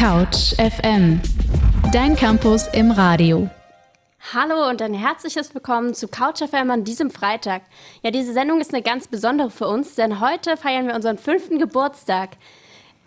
Couch FM, dein Campus im Radio. Hallo und ein herzliches Willkommen zu Couch FM an diesem Freitag. Ja, diese Sendung ist eine ganz besondere für uns, denn heute feiern wir unseren fünften Geburtstag.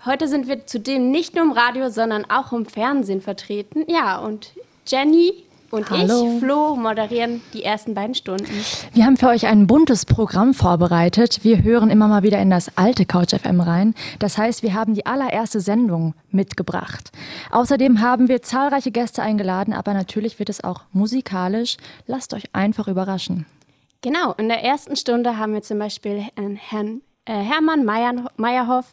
Heute sind wir zudem nicht nur im Radio, sondern auch im Fernsehen vertreten. Ja, und Jenny und Hallo. ich, Flo, moderieren die ersten beiden Stunden. Wir haben für euch ein buntes Programm vorbereitet. Wir hören immer mal wieder in das alte Couch FM rein. Das heißt, wir haben die allererste Sendung mitgebracht. Außerdem haben wir zahlreiche Gäste eingeladen, aber natürlich wird es auch musikalisch. Lasst euch einfach überraschen. Genau, in der ersten Stunde haben wir zum Beispiel Herrn äh, Hermann Meyerhoff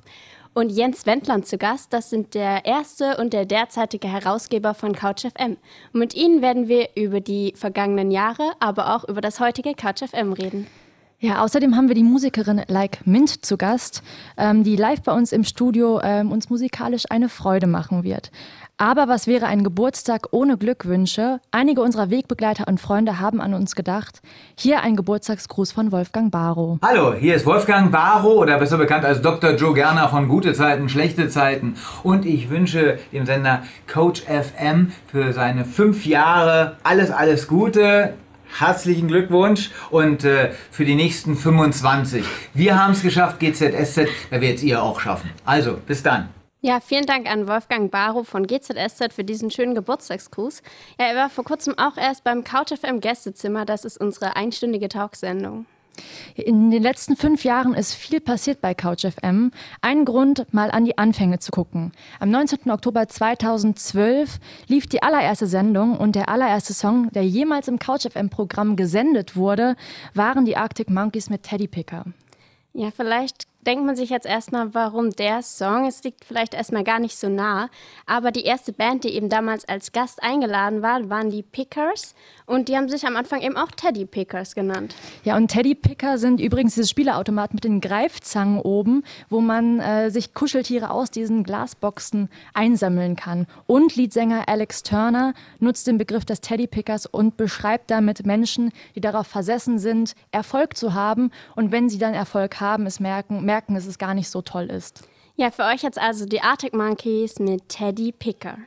und Jens Wendland zu Gast. Das sind der erste und der derzeitige Herausgeber von Couch FM. Und mit ihnen werden wir über die vergangenen Jahre, aber auch über das heutige Couch FM reden. Ja, außerdem haben wir die Musikerin Like Mint zu Gast, ähm, die live bei uns im Studio ähm, uns musikalisch eine Freude machen wird. Aber was wäre ein Geburtstag ohne Glückwünsche? Einige unserer Wegbegleiter und Freunde haben an uns gedacht. Hier ein Geburtstagsgruß von Wolfgang Barrow. Hallo, hier ist Wolfgang Barrow oder besser bekannt als Dr. Joe Gerner von Gute Zeiten, Schlechte Zeiten. Und ich wünsche dem Sender Coach FM für seine fünf Jahre alles, alles Gute. Herzlichen Glückwunsch und äh, für die nächsten 25. Wir haben es geschafft, GZSZ, da werdet ihr auch schaffen. Also, bis dann. Ja, vielen Dank an Wolfgang Barrow von GZSZ für diesen schönen Geburtstagsgruß. Ja, er war vor kurzem auch erst beim CouchFM Gästezimmer. Das ist unsere einstündige Talksendung. In den letzten fünf Jahren ist viel passiert bei CouchFM. Ein Grund, mal an die Anfänge zu gucken. Am 19. Oktober 2012 lief die allererste Sendung und der allererste Song, der jemals im CouchFM-Programm gesendet wurde, waren die Arctic Monkeys mit Teddy Picker. Ja, vielleicht denkt man sich jetzt erstmal, warum der Song? Es liegt vielleicht erstmal gar nicht so nah. Aber die erste Band, die eben damals als Gast eingeladen war, waren die Pickers. Und die haben sich am Anfang eben auch Teddy Pickers genannt. Ja, und Teddy Picker sind übrigens diese Spieleautomaten mit den Greifzangen oben, wo man äh, sich Kuscheltiere aus diesen Glasboxen einsammeln kann. Und Leadsänger Alex Turner nutzt den Begriff des Teddy Pickers und beschreibt damit Menschen, die darauf versessen sind, Erfolg zu haben. Und wenn sie dann Erfolg haben, es merken, merken, dass es gar nicht so toll ist. Ja, für euch jetzt also die Arctic Monkeys mit Teddy Picker.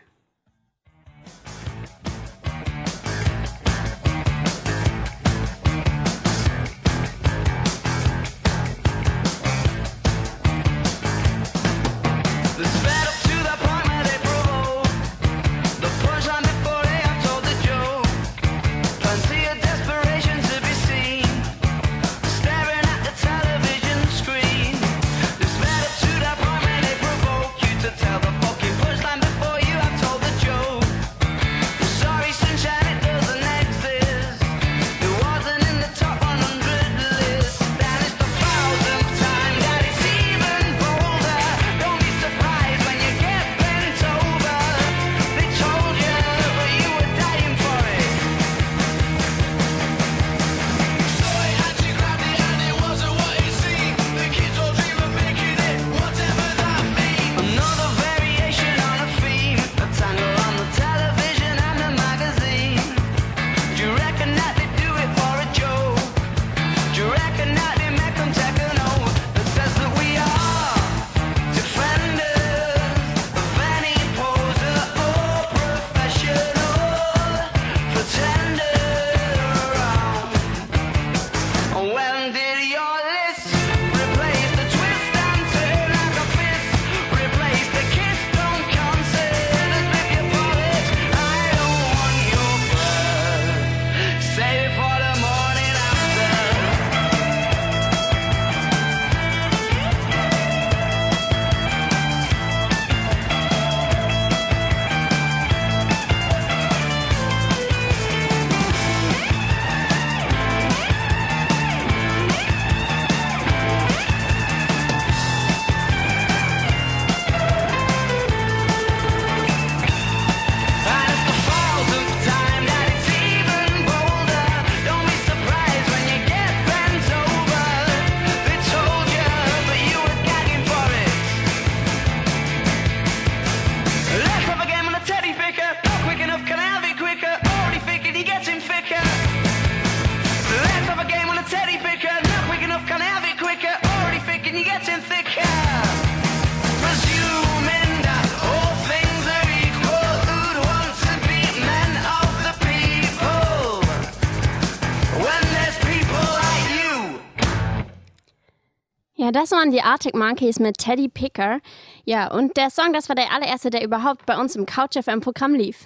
Das waren die Arctic Monkeys mit Teddy Picker. Ja, und der Song, das war der allererste, der überhaupt bei uns im Couch FM Programm lief.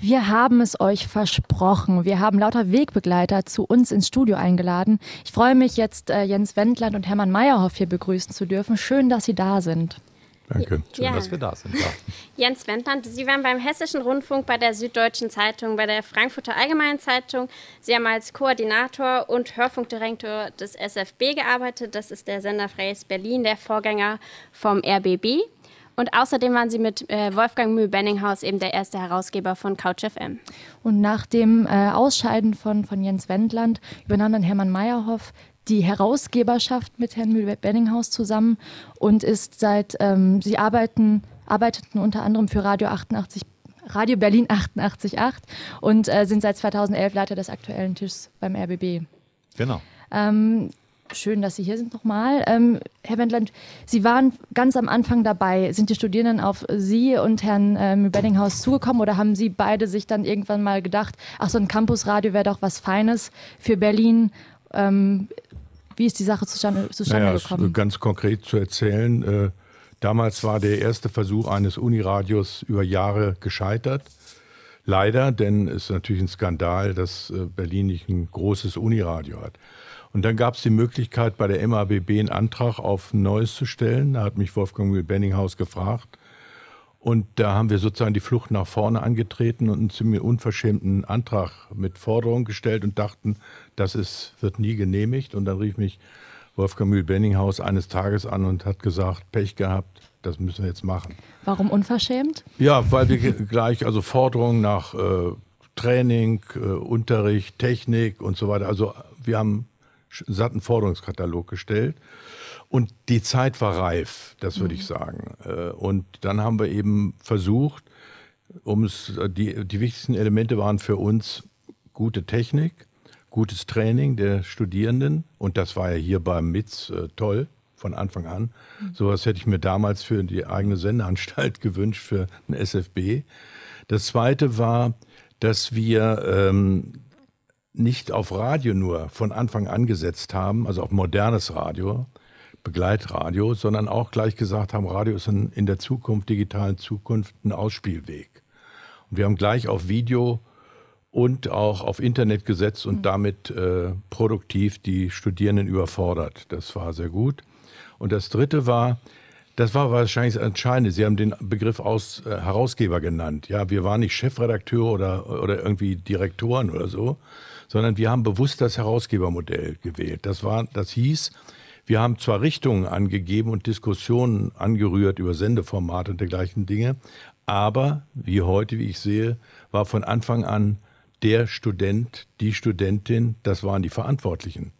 Wir haben es euch versprochen. Wir haben lauter Wegbegleiter zu uns ins Studio eingeladen. Ich freue mich jetzt, äh, Jens Wendland und Hermann Meyerhoff hier begrüßen zu dürfen. Schön, dass Sie da sind. Danke. Schön, Ja. dass wir da sind. Ja. Jens Wendland, Sie waren beim Hessischen Rundfunk, bei der Süddeutschen Zeitung, bei der Frankfurter Allgemeinen Zeitung. Sie haben als Koordinator und Hörfunkdirektor des SFB gearbeitet. Das ist der Sender Freies Berlin, der Vorgänger vom RBB. Und außerdem waren Sie mit äh, Wolfgang Mühl-Benninghaus eben der erste Herausgeber von Couch FM. Und nach dem äh, Ausscheiden von, von Jens Wendland übernahm dann Hermann Meyerhoff die Herausgeberschaft mit Herrn Mühl-Benninghaus zusammen und ist seit, ähm, sie arbeiten, arbeiteten unter anderem für Radio 88, Radio Berlin 88.8 und äh, sind seit 2011 Leiter des aktuellen Tisches beim RBB. Genau. Ähm, schön, dass Sie hier sind nochmal. Ähm, Herr Wendland, Sie waren ganz am Anfang dabei. Sind die Studierenden auf Sie und Herrn ähm, Benninghaus zugekommen oder haben Sie beide sich dann irgendwann mal gedacht, ach, so ein Campusradio wäre doch was Feines für Berlin? Ähm, wie ist die Sache zustande, zustande Naja, gekommen? ganz konkret zu erzählen. Äh, damals war der erste Versuch eines Uniradios über Jahre gescheitert. Leider, denn es ist natürlich ein Skandal, dass äh, Berlin nicht ein großes Uniradio hat. Und dann gab es die Möglichkeit, bei der MABB einen Antrag auf ein neues zu stellen. Da hat mich Wolfgang Mühl-Benninghaus gefragt. Und da haben wir sozusagen die Flucht nach vorne angetreten und einen ziemlich unverschämten Antrag mit Forderungen gestellt und dachten, das ist, wird nie genehmigt. Und dann rief mich Wolfgang Mühl-Benninghaus eines Tages an und hat gesagt, Pech gehabt, das müssen wir jetzt machen. Warum unverschämt? Ja, weil wir gleich, also Forderungen nach äh, Training, äh, Unterricht, Technik und so weiter. Also wir haben satten Forderungskatalog gestellt. Und die Zeit war reif, das würde ich sagen. Äh, Und dann haben wir eben versucht, um es, die, die wichtigsten Elemente waren für uns gute Technik, gutes Training der Studierenden. Und das war ja hier beim MITS äh, toll von Anfang an. Sowas hätte ich mir damals für die eigene Sendeanstalt gewünscht, für ein SFB. Das zweite war, dass wir ähm, nicht auf Radio nur von Anfang an gesetzt haben, also auf modernes Radio, Begleitradio, sondern auch gleich gesagt haben, Radio ist in, in der Zukunft, digitalen Zukunft, ein Ausspielweg. Und wir haben gleich auf Video und auch auf Internet gesetzt und damit äh, produktiv die Studierenden überfordert. Das war sehr gut. Und das Dritte war, das war wahrscheinlich das Entscheidende. Sie haben den Begriff aus, äh, Herausgeber genannt. Ja, wir waren nicht Chefredakteur oder, oder irgendwie Direktoren oder so, sondern wir haben bewusst das Herausgebermodell gewählt. Das, war, das hieß, wir haben zwar Richtungen angegeben und Diskussionen angerührt über Sendeformate und dergleichen Dinge, aber wie heute, wie ich sehe, war von Anfang an der Student, die Studentin, das waren die Verantwortlichen.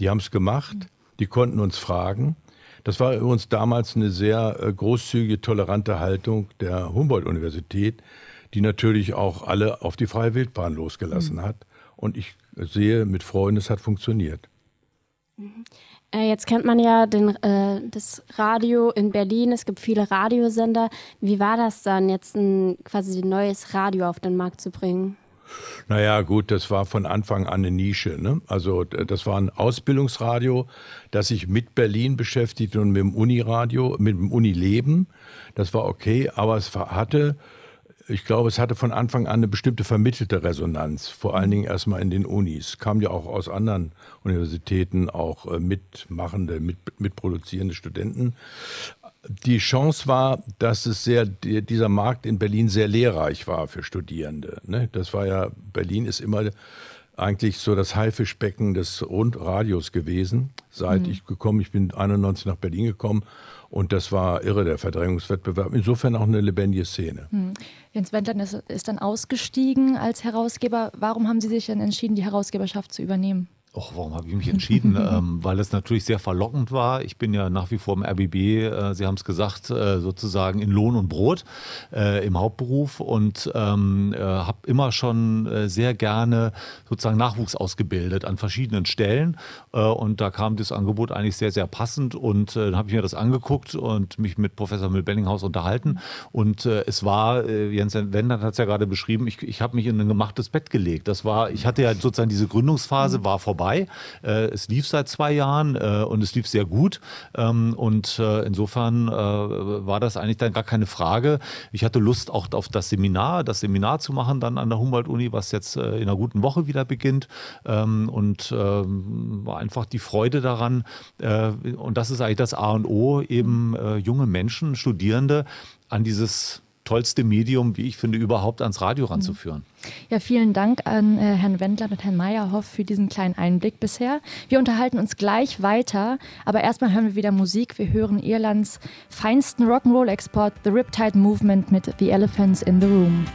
Die haben es gemacht, die konnten uns fragen. Das war übrigens damals eine sehr äh, großzügige, tolerante Haltung der Humboldt-Universität, die natürlich auch alle auf die freie Wildbahn losgelassen hat. Und ich sehe mit Freuden, es hat funktioniert. Äh, jetzt kennt man ja den, äh, das Radio in Berlin. Es gibt viele Radiosender. Wie war das dann, jetzt ein quasi ein neues Radio auf den Markt zu bringen? Naja, gut, das war von Anfang an eine Nische. Ne? Also das war ein Ausbildungsradio, das sich mit Berlin beschäftigt und mit dem Uniradio, mit dem Unileben. Das war okay, aber es hatte, ich glaube, es hatte von Anfang an eine bestimmte vermittelte Resonanz, vor allen Dingen erstmal in den Unis. Kam ja auch aus anderen Universitäten, auch äh, mitmachende, mit, mitproduzierende Studenten. Die Chance war, dass es sehr, die- dieser Markt in Berlin sehr lehrreich war für Studierende. Ne? Das war ja, Berlin ist immer eigentlich so das Haifischbecken des Rundradios gewesen, seit ich gekommen, ich bin 91 nach Berlin gekommen und das war irre, der Verdrängungswettbewerb. Insofern auch eine lebendige Szene. Jens Wendland ist, ist dann ausgestiegen als Herausgeber. Warum haben Sie sich denn entschieden, die Herausgeberschaft zu übernehmen? Och, warum habe ich mich entschieden? ähm, weil es natürlich sehr verlockend war. Ich bin ja nach wie vor im RBB, äh, Sie haben es gesagt, äh, sozusagen in Lohn und Brot äh, im Hauptberuf und ähm, äh, habe immer schon äh, sehr gerne sozusagen Nachwuchs ausgebildet an verschiedenen Stellen. Äh, und da kam das Angebot eigentlich sehr, sehr passend. Und dann habe ich mir das angeguckt und mich mit Professor Müll-Benninghaus unterhalten. Und es war, Jens Wendland hat es ja gerade beschrieben, ich, ich habe mich in ein gemachtes Bett gelegt. Das war, ich hatte ja sozusagen diese Gründungsphase, war vorbei. Dabei. Äh, es lief seit zwei Jahren äh, und es lief sehr gut. Ähm, und äh, insofern war das eigentlich dann gar keine Frage. Ich hatte Lust auch auf das Seminar, das Seminar zu machen dann an der Humboldt-Uni, was jetzt in einer guten Woche wieder beginnt. Ähm, und ähm, war einfach die Freude daran. Und das ist eigentlich das A und O, eben junge Menschen, Studierende an dieses tollste Medium, wie ich finde, überhaupt ans Radio ranzuführen. Ja, vielen Dank an äh, Herrn Wendler und Herrn Meyerhoff für diesen kleinen Einblick bisher. Wir unterhalten uns gleich weiter, aber erstmal hören wir wieder Musik. Wir hören Irlands feinsten Rock'n'Roll-Export, The Riptide Movement mit The Elephants in the Room.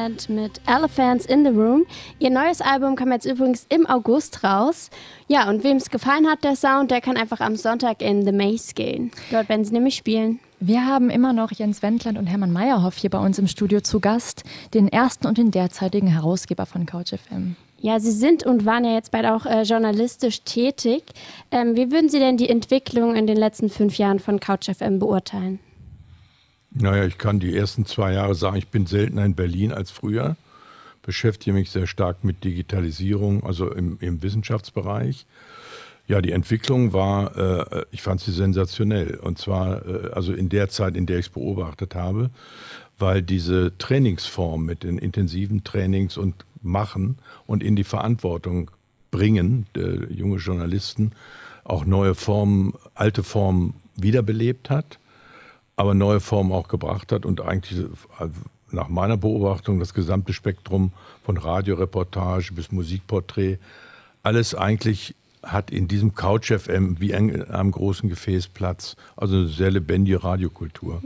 Movement mit Elephants in the Room. Ihr neues Album kam jetzt übrigens im August raus. Ja, und wem es gefallen hat, der Sound, der kann einfach am Sonntag in The Maze gehen. Dort werden sie nämlich spielen. Wir haben immer noch Jens Wendland und Hermann Meyerhoff hier bei uns im Studio zu Gast, den ersten und den derzeitigen Herausgeber von CouchFM. Ja, Sie sind und waren ja jetzt beide auch äh, journalistisch tätig. Ähm, wie würden Sie denn die Entwicklung in den letzten fünf Jahren von CouchFM beurteilen? Naja, ich kann die ersten zwei Jahre sagen, ich bin seltener in Berlin als früher. beschäftige mich sehr stark mit Digitalisierung, also im, im Wissenschaftsbereich. Ja, die Entwicklung war, äh, ich fand sie sensationell. Und zwar äh, also in der Zeit, in der ich es beobachtet habe, weil diese Trainingsform mit den intensiven Trainings und Machen und in die Verantwortung bringen, äh, junge Journalisten, auch neue Formen, alte Formen wiederbelebt hat, aber neue Formen auch gebracht hat und eigentlich also nach meiner Beobachtung das gesamte Spektrum von Radioreportage bis Musikporträt, alles eigentlich hat in diesem Couch FM wie in einem großen Gefäß Platz. Also eine sehr lebendige Radiokultur.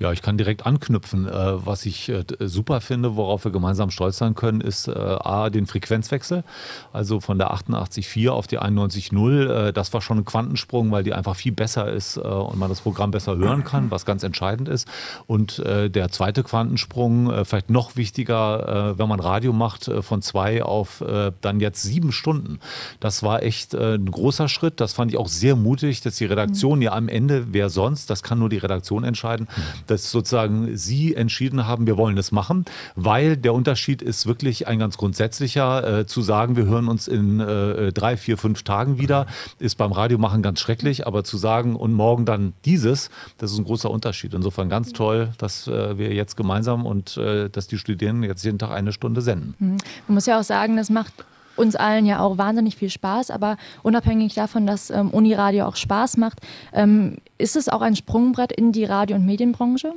Ja, ich kann direkt anknüpfen. Äh, was ich äh, super finde, worauf wir gemeinsam stolz sein können, ist äh, A, den Frequenzwechsel. Also von der 88.4 auf die 91.0. Das war schon ein Quantensprung, weil die einfach viel besser ist und man das Programm besser hören kann, was ganz entscheidend ist. Und der zweite Quantensprung, vielleicht noch wichtiger, wenn man Radio macht, von zwei auf dann jetzt sieben Stunden. Das war echt ein großer Schritt. Das fand ich auch sehr mutig, dass die Redaktion ja am Ende, wer sonst, das kann nur die Redaktion entscheiden, dass sozusagen Sie entschieden haben, wir wollen das machen, weil der Unterschied ist wirklich ein ganz grundsätzlicher. Äh, zu sagen, wir hören uns in äh, drei, vier, fünf Tagen wieder, ist beim Radiomachen ganz schrecklich, aber zu sagen und morgen dann dieses, das ist ein großer Unterschied. Insofern ganz toll, dass äh, wir jetzt gemeinsam und äh, dass die Studierenden jetzt jeden Tag eine Stunde senden. Mhm. Man muss ja auch sagen, das macht uns allen ja auch wahnsinnig viel Spaß, aber unabhängig davon, dass ähm, Uniradio auch Spaß macht, ähm, ist es auch ein Sprungbrett in die Radio- und Medienbranche?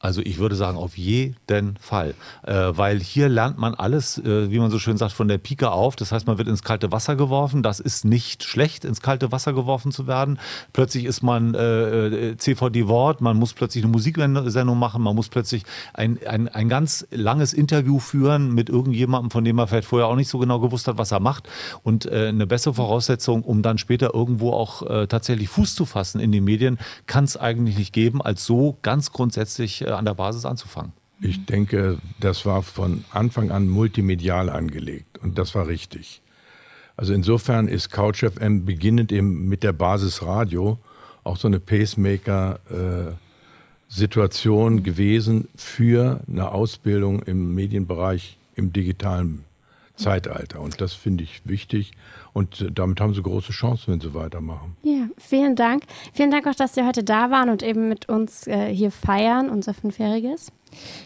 Also ich würde sagen, auf jeden Fall. Äh, weil hier lernt man alles, äh, wie man so schön sagt, von der Pike auf. Das heißt, man wird ins kalte Wasser geworfen. Das ist nicht schlecht, ins kalte Wasser geworfen zu werden. Plötzlich ist man äh, äh CVD Wort, man muss plötzlich eine Musiksendung machen, man muss plötzlich ein, ein, ein ganz langes Interview führen mit irgendjemandem, von dem man vielleicht vorher auch nicht so genau gewusst hat, was er macht. Und äh, eine bessere Voraussetzung, um dann später irgendwo auch äh, tatsächlich Fuß zu fassen in den Medien, kann es eigentlich nicht geben, als so ganz grundsätzlich an der Basis anzufangen. Ich denke, das war von Anfang an multimedial angelegt und das war richtig. Also insofern ist CouchFM beginnend eben mit der Basis Radio auch so eine Pacemaker-Situation äh, gewesen für eine Ausbildung im Medienbereich im digitalen Zeitalter. Und das finde ich wichtig. Und äh, damit haben sie große Chancen, wenn sie weitermachen. Ja, vielen Dank. Vielen Dank auch, dass Sie heute da waren und eben mit uns äh, hier feiern, unser Fünfjähriges.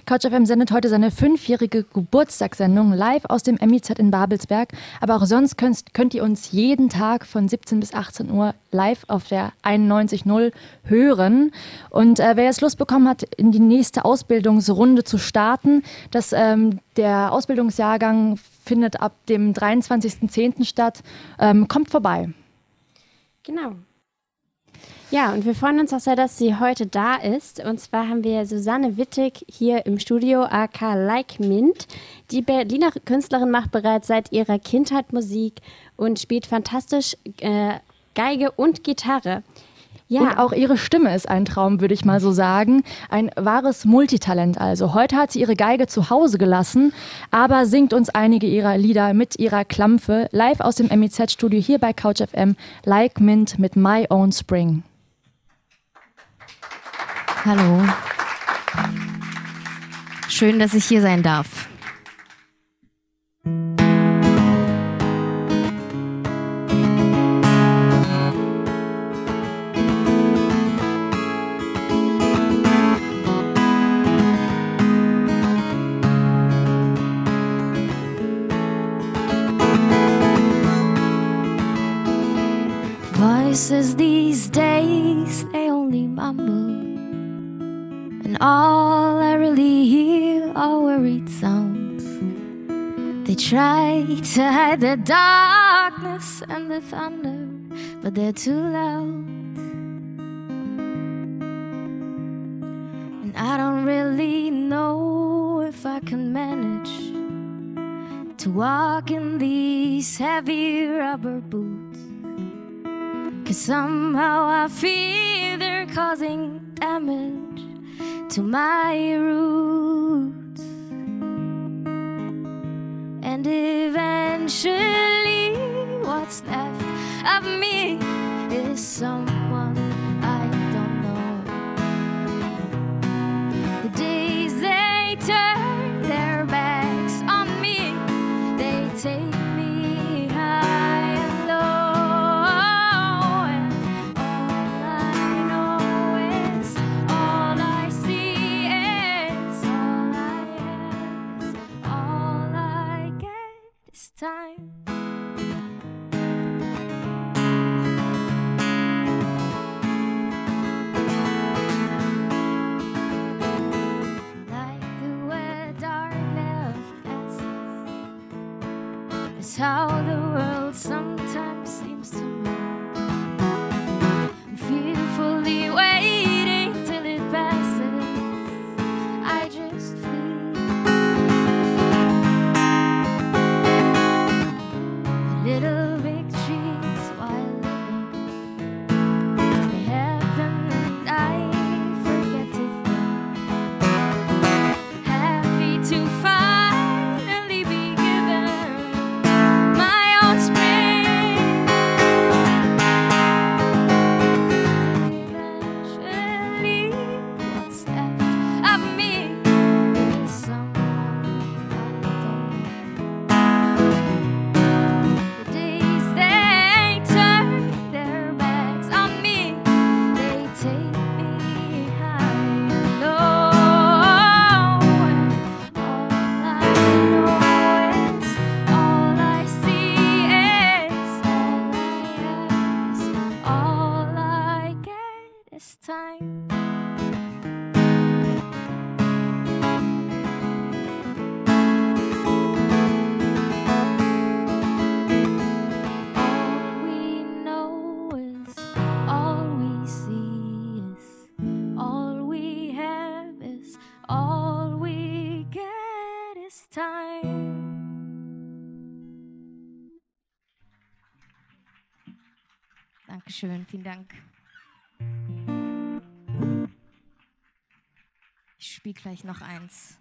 CouchFM sendet heute seine fünfjährige Geburtstagssendung live aus dem MIZ in Babelsberg. Aber auch sonst könnt, könnt ihr uns jeden Tag von 17 bis 18 Uhr live auf der 91.0 hören. Und äh, wer jetzt Lust bekommen hat, in die nächste Ausbildungsrunde zu starten, das, ähm, der Ausbildungsjahrgang findet ab dem 23.10. statt. Ähm, kommt vorbei. Genau. Ja, und wir freuen uns auch sehr, dass sie heute da ist. Und zwar haben wir Susanne Wittig hier im Studio, AK Like Mint. Die Berliner Künstlerin macht bereits seit ihrer Kindheit Musik und spielt fantastisch äh, Geige und Gitarre. Ja. Und auch ihre Stimme ist ein Traum, würde ich mal so sagen. Ein wahres Multitalent also. Heute hat sie ihre Geige zu Hause gelassen, aber singt uns einige ihrer Lieder mit ihrer Klampfe live aus dem MIZ-Studio hier bei CouchFM, Like Mint mit My Own Spring. Hallo. Schön, dass ich hier sein darf. All I really hear are worried sounds. They try to hide the darkness and the thunder, but they're too loud. And I don't really know if I can manage to walk in these heavy rubber boots. Cause somehow I feel they're causing damage to my roots. And eventually, what's left of me is someone how the world sometimes vielen Dank. Ich spiele gleich noch eins.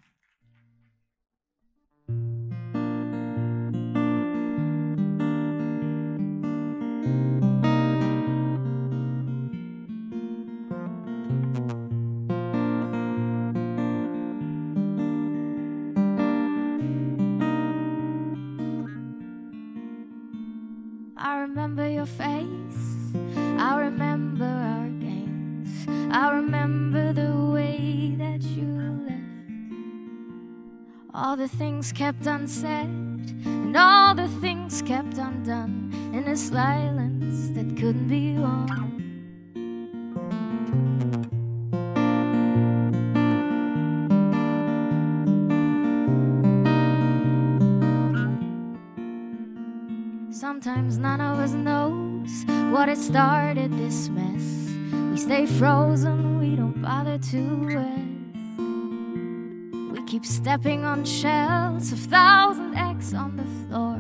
Things kept unsaid, and all the things kept undone in a silence that couldn't be won. Sometimes none of us knows what had started this mess. We stay frozen, we don't bother to rest. Keep stepping on shells of thousand eggs on the floor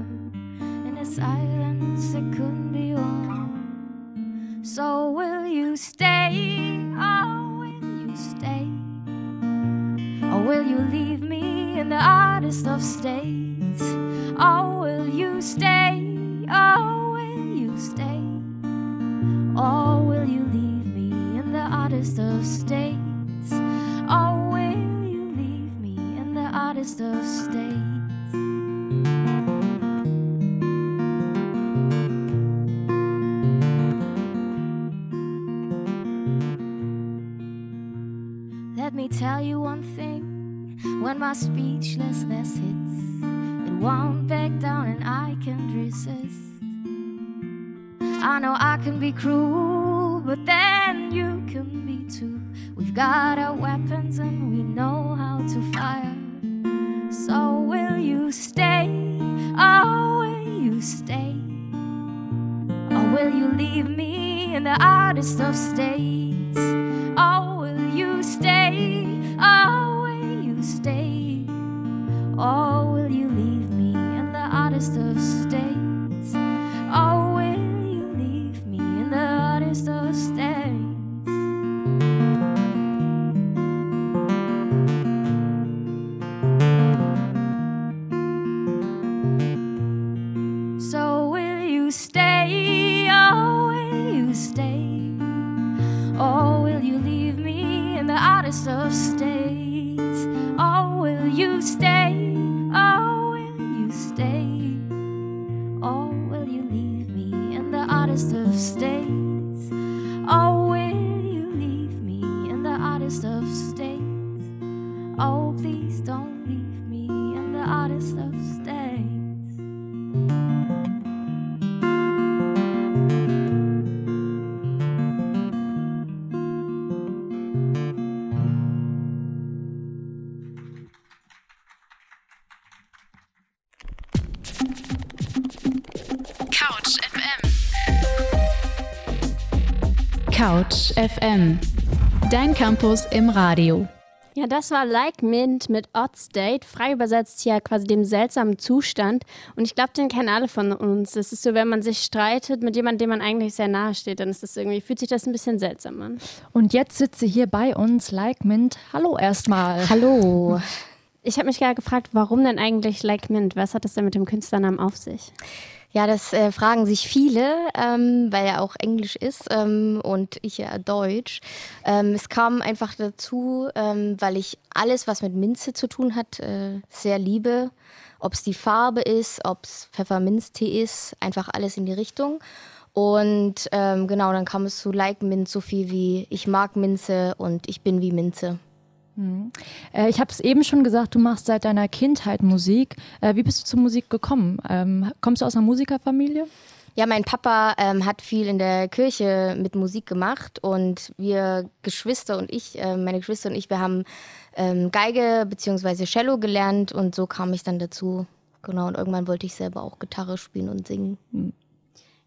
in a silence that couldn't be won. So will you stay? Oh, will you stay? Or will you leave me in the oddest of states? Oh, will you stay? Oh, will you stay? Or will you leave me in the oddest of states? Oddest of states? Let me tell you one thing when my speechlessness hits, it won't back down and I can't resist. I know I can be cruel, but then you can be too. We've got our weapons and we know how to fire. Will you leave me in the oddest of states? FM. Dein Campus im Radio. Ja, das war Like Mint mit Odd State, frei übersetzt hier quasi dem seltsamen Zustand. Und ich glaube, den kennen alle von uns. Das ist so, wenn man sich streitet mit jemandem, dem man eigentlich sehr nahe steht, dann ist das irgendwie, fühlt sich das ein bisschen seltsam an. Und jetzt sitze hier bei uns Like Mint. Hallo erstmal. Hallo. Ich habe mich gerade gefragt, warum denn eigentlich Like Mint? Was hat das denn mit dem Künstlernamen auf sich? Ja, das äh, fragen sich viele, ähm, weil er auch Englisch ist ähm, und ich ja Deutsch. Ähm, es kam einfach dazu, ähm, weil ich alles, was mit Minze zu tun hat, äh, sehr liebe. Ob es die Farbe ist, ob es Pfefferminztee ist, einfach alles in die Richtung. Und ähm, genau, dann kam es zu Like Mint so viel wie ich mag Minze und ich bin wie Minze. Äh, ich habe es eben schon gesagt, du machst seit deiner Kindheit Musik. Äh, wie bist du zur Musik gekommen? Ähm, kommst du aus einer Musikerfamilie? Ja, mein Papa ähm, hat viel in der Kirche mit Musik gemacht und wir Geschwister und ich, äh, meine Geschwister und ich, wir haben ähm, Geige bzw. Cello gelernt und so kam ich dann dazu. Genau, und irgendwann wollte ich selber auch Gitarre spielen und singen.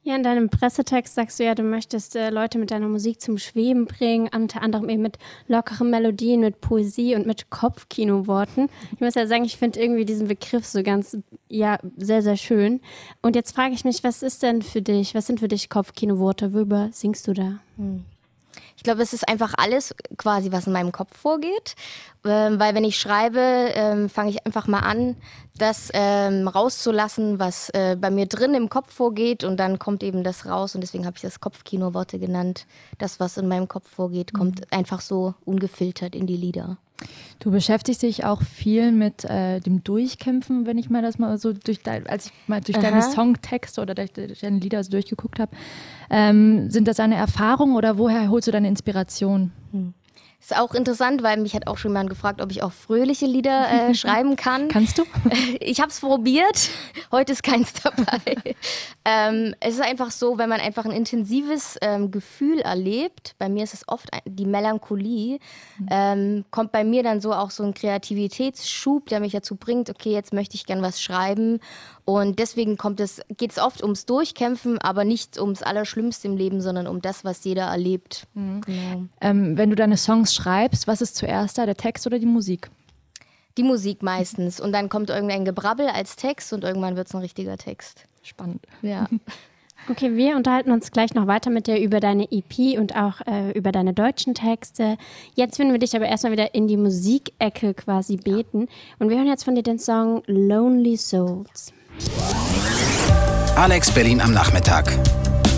Ja, in deinem Pressetext sagst du ja, du möchtest äh, Leute mit deiner Musik zum Schweben bringen, unter anderem eben mit lockeren Melodien, mit Poesie und mit Kopfkinoworten. Ich muss ja sagen, ich finde irgendwie diesen Begriff so ganz, ja, sehr, sehr schön. Und jetzt frage ich mich, was ist denn für dich, was sind für dich Kopfkinoworte? Worüber singst du da? Ich glaube, es ist einfach alles quasi, was in meinem Kopf vorgeht. Ähm, weil wenn ich schreibe, ähm, fange ich einfach mal an, das ähm, rauszulassen, was äh, bei mir drin im Kopf vorgeht und dann kommt eben das raus und deswegen habe ich das Kopfkino-Worte genannt. Das, was in meinem Kopf vorgeht, kommt einfach so ungefiltert in die Lieder. Du beschäftigst dich auch viel mit äh, dem Durchkämpfen, wenn ich mal das mal so durch dein, als ich mal durch deine Aha. Songtexte oder durch, durch deine Lieder so durchgeguckt habe. Ähm, sind das deine Erfahrungen oder woher holst du deine Inspiration? Ist auch interessant, weil mich hat auch schon jemand gefragt, ob ich auch fröhliche Lieder äh, schreiben kann. Kannst du? Ich habe es probiert. Heute ist keins dabei. ähm, es ist einfach so, wenn man einfach ein intensives ähm, Gefühl erlebt, bei mir ist es oft die Melancholie, ähm, kommt bei mir dann so auch so ein Kreativitätsschub, der mich dazu bringt, okay, jetzt möchte ich gern was schreiben. Und deswegen kommt es, geht es oft ums Durchkämpfen, aber nicht ums Allerschlimmste im Leben, sondern um das, was jeder erlebt. Genau. Ähm, wenn du deine Songs schreibst, was ist zuerst da, der Text oder die Musik? Die Musik meistens. Und dann kommt irgendein Gebrabbel als Text und irgendwann wird es ein richtiger Text. Spannend. Ja. Okay, wir unterhalten uns gleich noch weiter mit dir über deine EP und auch äh, über deine deutschen Texte. Jetzt würden wir dich aber erstmal wieder in die Musikecke quasi beten. Und wir hören jetzt von dir den Song Lonely Souls. Alex Berlin am Nachmittag.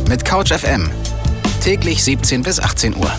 Mit Couch FM. Täglich 17 bis 18 Uhr.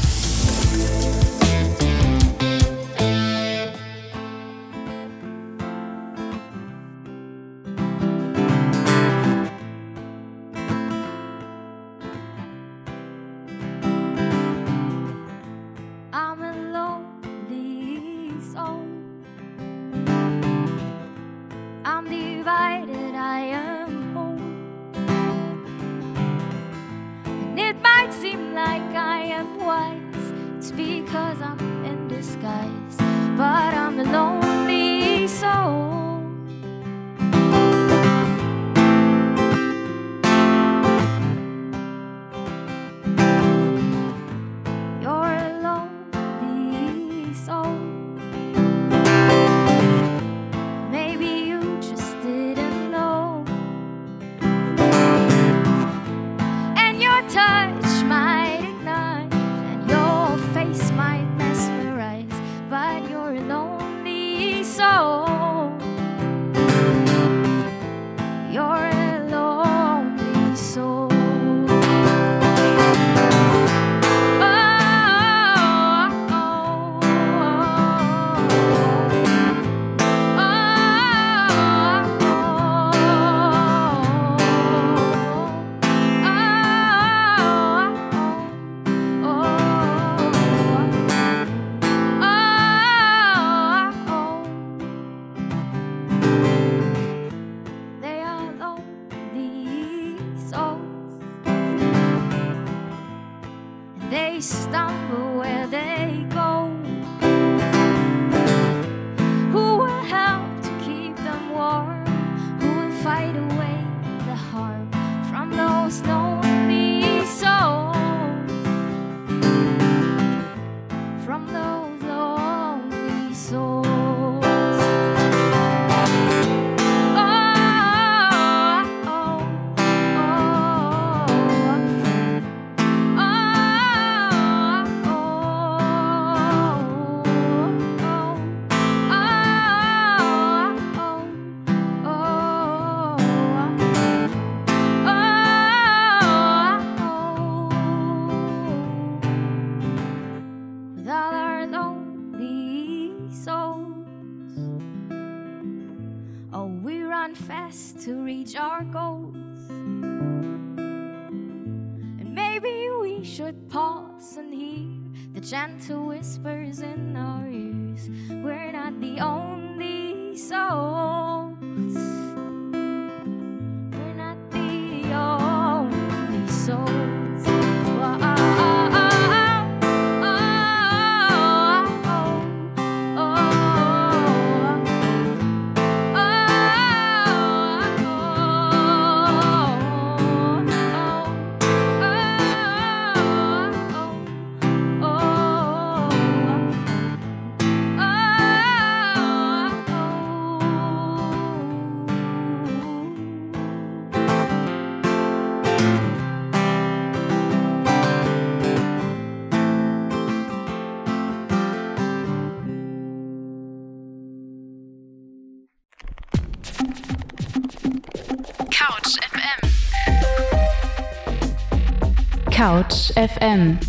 Couch FM.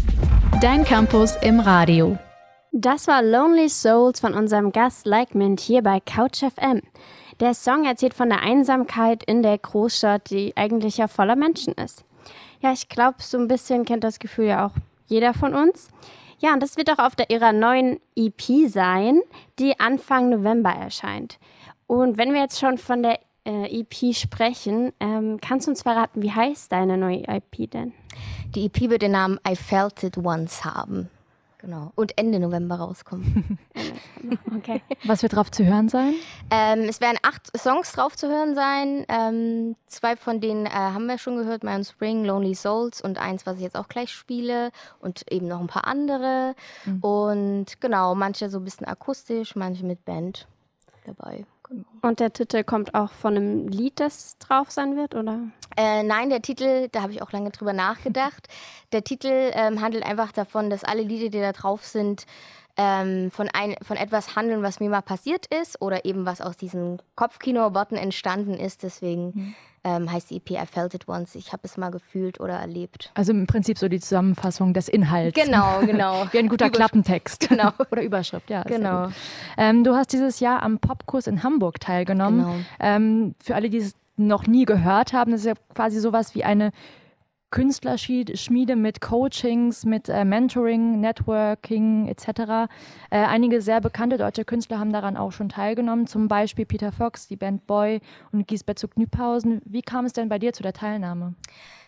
Dein Campus im Radio. Das war Lonely Souls von unserem Gast Like Mint hier bei Couch FM. Der Song erzählt von der Einsamkeit in der Großstadt, die eigentlich ja voller Menschen ist. Ja, ich glaube, so ein bisschen kennt das Gefühl ja auch jeder von uns. Ja, und das wird auch auf der ihrer neuen EP sein, die Anfang November erscheint. Und wenn wir jetzt schon von der äh, EP sprechen, ähm, kannst du uns verraten, wie heißt deine neue EP denn? Die EP wird den Namen I Felt It Once haben. Genau. Und Ende November rauskommen. Okay. Was wird drauf zu hören sein? ähm, es werden acht Songs drauf zu hören sein. Ähm, zwei von denen äh, haben wir schon gehört: My Own Spring, Lonely Souls und eins, was ich jetzt auch gleich spiele. Und eben noch ein paar andere. Und genau, manche so ein bisschen akustisch, manche mit Band dabei. Und der Titel kommt auch von einem Lied, das drauf sein wird, oder? Äh, nein, der Titel, da habe ich auch lange drüber nachgedacht. Der Titel ähm, handelt einfach davon, dass alle Lieder, die da drauf sind, ähm, von, ein, von etwas handeln, was mir mal passiert ist oder eben was aus diesen Kopfkino-Worten entstanden ist. Deswegen ähm, heißt die EP I Felt It Once. Ich habe es mal gefühlt oder erlebt. Also im Prinzip so die Zusammenfassung des Inhalts. Genau, genau. Wie ein guter. Klappentext. Genau. Oder Überschrift, ja. Genau. Ähm, du hast dieses Jahr am Popkurs in Hamburg teilgenommen. Genau. Ähm, für alle, die es noch nie gehört haben, das ist ja quasi sowas wie eine Künstlerschmiede mit Coachings, mit äh, Mentoring, Networking etc. Äh, einige sehr bekannte deutsche Künstler haben daran auch schon teilgenommen, zum Beispiel Peter Fox, die Band Boy und Giesbert zu Knyphausen. Wie kam es denn bei dir zu der Teilnahme?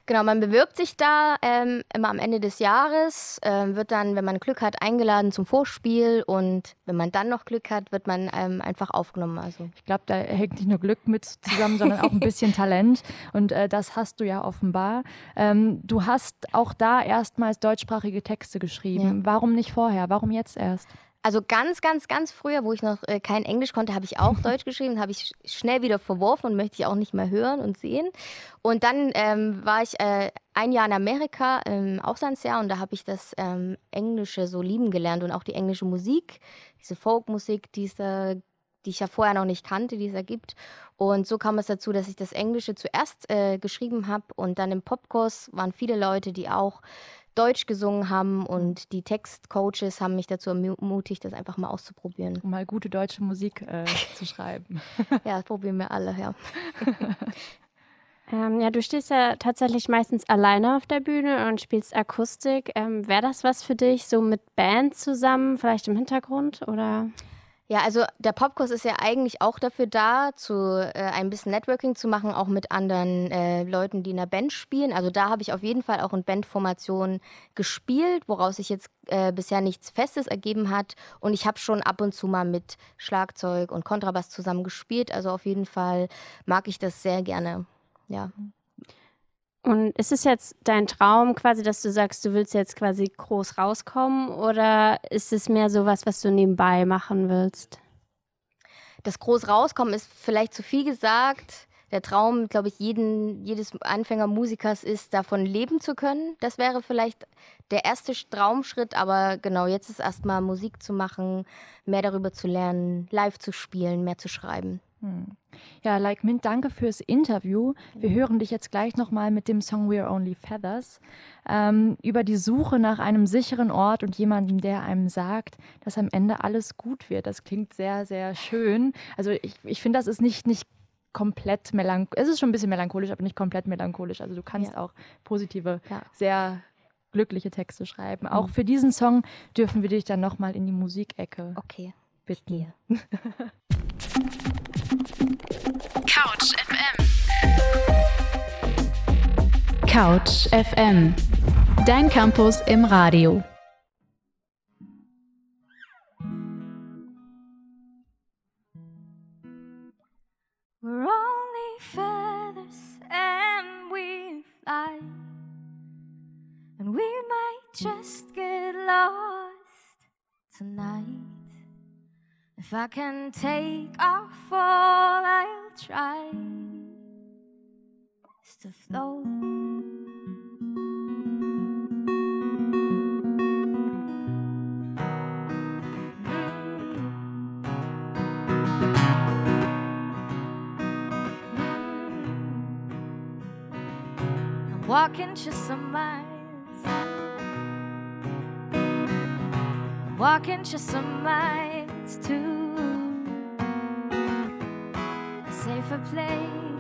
Genau, man bewirbt sich da ähm, immer am Ende des Jahres, ähm, wird dann, wenn man Glück hat, eingeladen zum Vorspiel und wenn man dann noch Glück hat, wird man ähm, einfach aufgenommen. Also Ich glaube, da hängt nicht nur Glück mit zusammen, sondern auch ein bisschen Talent. Und äh, das hast du ja offenbar. Ähm, du hast auch da erstmals deutschsprachige Texte geschrieben. Warum nicht vorher? Warum jetzt erst? Also ganz, ganz, ganz früher, wo ich noch äh, kein Englisch konnte, habe ich auch Deutsch geschrieben, habe ich sch- schnell wieder verworfen und möchte ich auch nicht mehr hören und sehen. Und dann ähm, war ich äh, ein Jahr in Amerika im Auslandsjahr und da habe ich das ähm, Englische so lieben gelernt und auch die englische Musik, diese Folkmusik, die es da die ich ja vorher noch nicht kannte, die es da gibt. Und so kam es dazu, dass ich das Englische zuerst äh, geschrieben habe und dann im Popkurs waren viele Leute, die auch Deutsch gesungen haben und die Textcoaches haben mich dazu ermutigt, das einfach mal auszuprobieren. Um mal gute deutsche Musik äh, zu schreiben. Ja, das probieren wir alle, ja. Ähm, ja, du stehst ja tatsächlich meistens alleine auf der Bühne und spielst Akustik. Ähm, Wäre das was für dich, so mit Band zusammen, vielleicht im Hintergrund? Oder? Ja, also der Popkurs ist ja eigentlich auch dafür da, zu äh, ein bisschen Networking zu machen, auch mit anderen äh, Leuten, die in der Band spielen. Also da habe ich auf jeden Fall auch in Bandformationen gespielt, woraus sich jetzt äh, bisher nichts Festes ergeben hat. Und ich habe schon ab und zu mal mit Schlagzeug und Kontrabass zusammen gespielt. Also auf jeden Fall mag ich das sehr gerne. Ja. Und ist es jetzt dein Traum quasi, dass du sagst, du willst jetzt quasi groß rauskommen? Oder ist es mehr so was, was du nebenbei machen willst? das groß rauskommen ist vielleicht zu viel gesagt. Der Traum, glaube ich, jeden, jedes Anfängermusikers ist, davon leben zu können. Das wäre vielleicht der erste Sch- Traumschritt, aber genau, jetzt ist erstmal Musik zu machen, mehr darüber zu lernen, live zu spielen, mehr zu schreiben. Ja, Like Mint, danke fürs Interview. Wir hören dich jetzt gleich nochmal mit dem Song We're Only Feathers ähm, über die Suche nach einem sicheren Ort und jemandem, der einem sagt, dass am Ende alles gut wird. Das klingt sehr, sehr schön. Also ich, ich finde, das ist nicht, nicht komplett melancholisch. Es ist schon ein bisschen melancholisch, aber nicht komplett melancholisch. Also du kannst Ja. auch positive, Ja. sehr glückliche Texte schreiben. Mhm. Auch für diesen Song dürfen wir dich dann nochmal in die Musikecke Okay. bitten. Couch Couch FM. Dein Campus im Radio. We're only feathers and we fly. And we might just get lost tonight. If I can take off all I'll try to float. I'm walking just some miles. I'm walking just some miles to a safer place.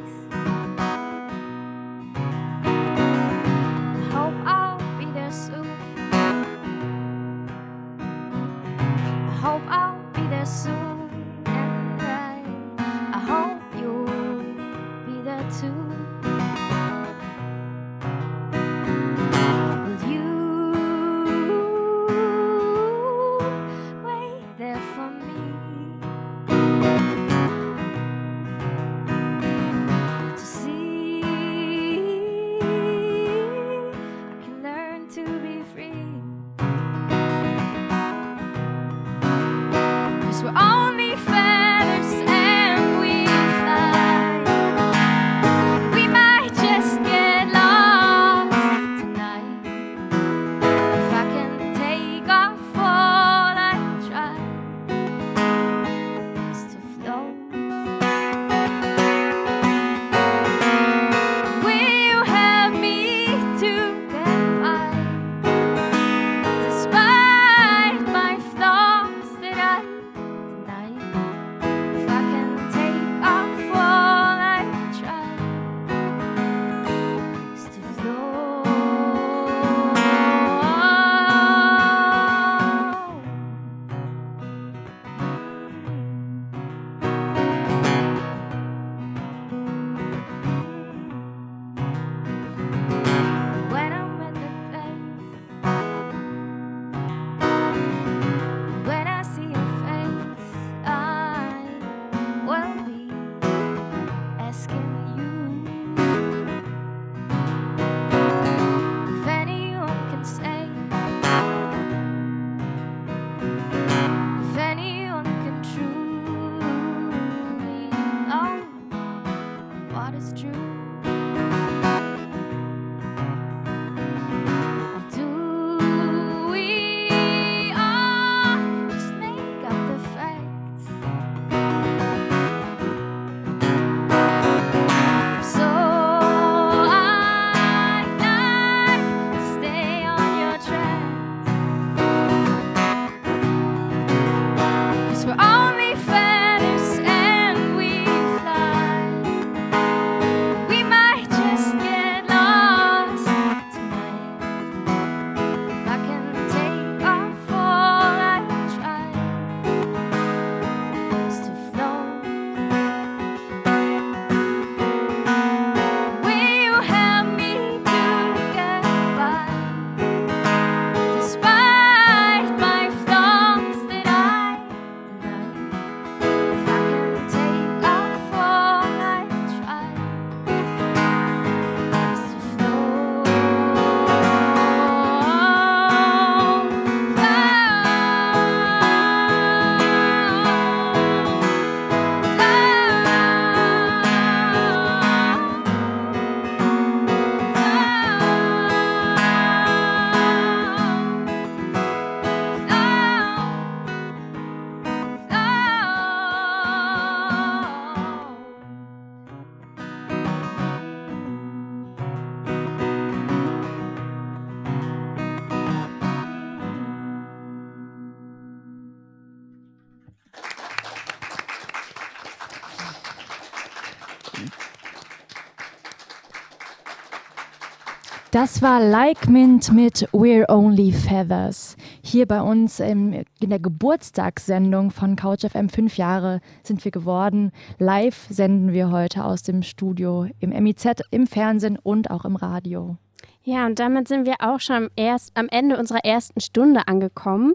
Das war Like Mint mit We're Only Feathers. Hier bei uns in der Geburtstagssendung von Couch FM. Fünf Jahre sind wir geworden. Live senden wir heute aus dem Studio im MIZ, im Fernsehen und auch im Radio. Ja, und damit sind wir auch schon erst am Ende unserer ersten Stunde angekommen.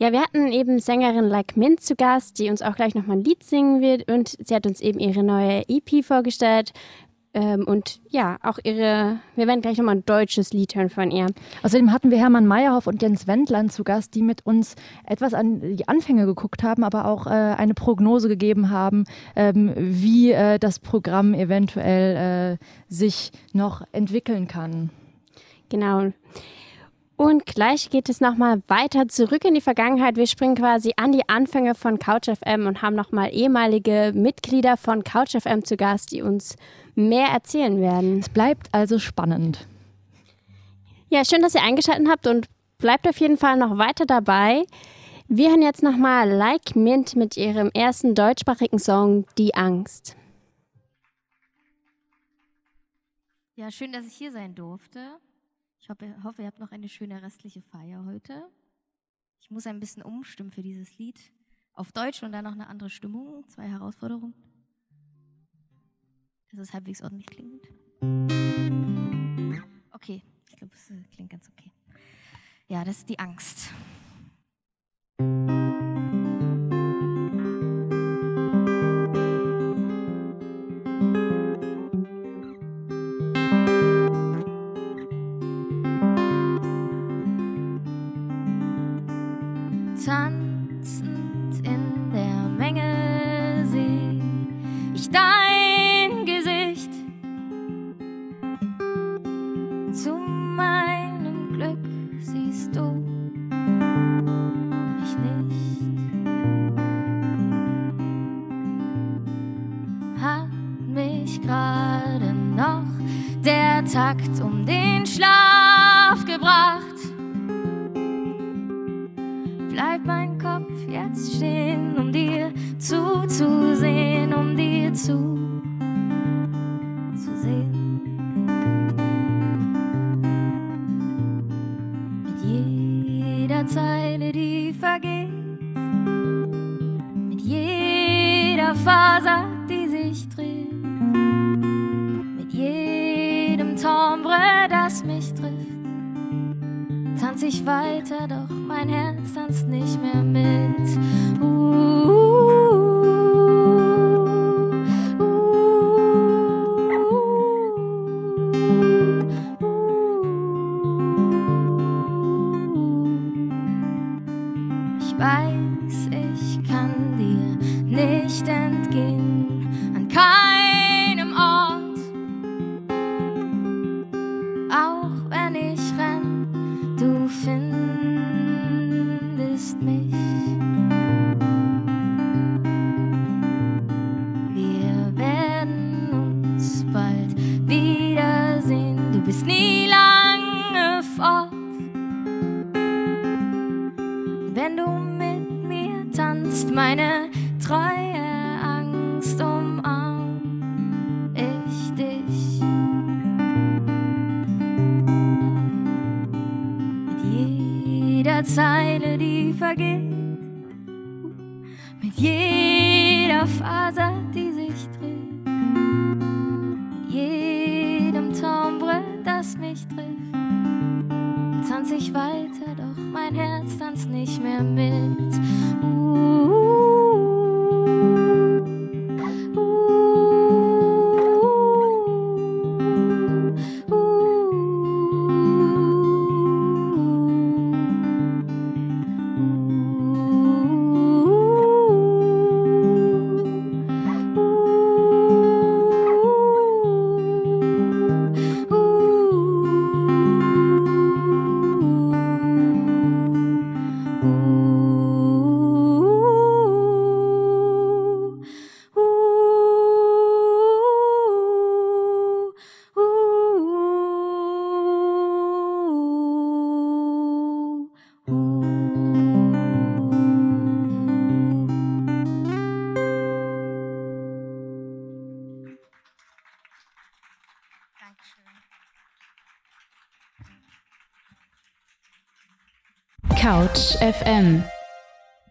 Ja, wir hatten eben Sängerin Like Mint zu Gast, die uns auch gleich nochmal ein Lied singen wird und sie hat uns eben ihre neue EP vorgestellt. Ähm, und ja, auch ihre, wir werden gleich nochmal ein deutsches Lied hören von ihr. Außerdem hatten wir Hermann Meyerhoff und Jens Wendland zu Gast, die mit uns etwas an die Anfänge geguckt haben, aber auch äh, eine Prognose gegeben haben, ähm, wie äh, das Programm eventuell äh, sich noch entwickeln kann. Genau. Und gleich geht es nochmal weiter zurück in die Vergangenheit. Wir springen quasi an die Anfänge von CouchFM und haben nochmal ehemalige Mitglieder von CouchFM zu Gast, die uns mehr erzählen werden. Es bleibt also spannend. Ja, schön, dass ihr eingeschaltet habt und bleibt auf jeden Fall noch weiter dabei. Wir hören jetzt nochmal Like Mint mit ihrem ersten deutschsprachigen Song Die Angst. Ja, schön, dass ich hier sein durfte. Ich hoffe, hoffe, ihr habt noch eine schöne restliche Feier heute. Ich muss ein bisschen umstimmen für dieses Lied. Auf Deutsch und dann noch eine andere Stimmung. Zwei Herausforderungen. Dass es halbwegs ordentlich klingt. Okay, ich glaube, es äh, klingt ganz okay. Ja, das ist die Angst. Tanzt, meine treue Angst umarm ich dich. Mit jeder Zeile, die vergeht, Couch FM.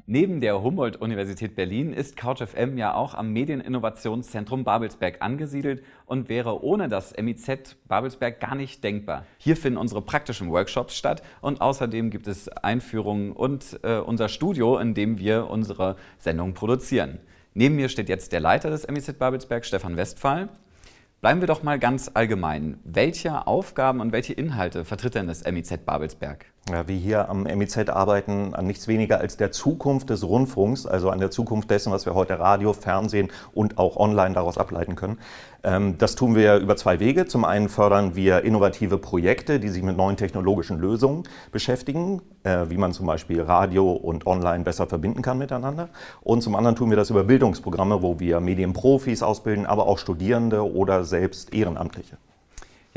Neben der Humboldt-Universität Berlin ist CouchFM ja auch am Medieninnovationszentrum Babelsberg angesiedelt und wäre ohne das MIZ Babelsberg gar nicht denkbar. Hier finden unsere praktischen Workshops statt und außerdem gibt es Einführungen und äh, unser Studio, in dem wir unsere Sendung produzieren. Neben mir steht jetzt der Leiter des MIZ Babelsberg, Stefan Westphal. Bleiben wir doch mal ganz allgemein. Welche Aufgaben und welche Inhalte vertritt denn das MIZ Babelsberg? Ja, wir hier am MIZ arbeiten an nichts weniger als der Zukunft des Rundfunks, also an der Zukunft dessen, was wir heute Radio, Fernsehen und auch online daraus ableiten können. Ähm, das tun wir über zwei Wege. Zum einen fördern wir innovative Projekte, die sich mit neuen technologischen Lösungen beschäftigen, äh, wie man zum Beispiel Radio und Online besser verbinden kann miteinander. Und zum anderen tun wir das über Bildungsprogramme, wo wir Medienprofis ausbilden, aber auch Studierende oder selbst Ehrenamtliche.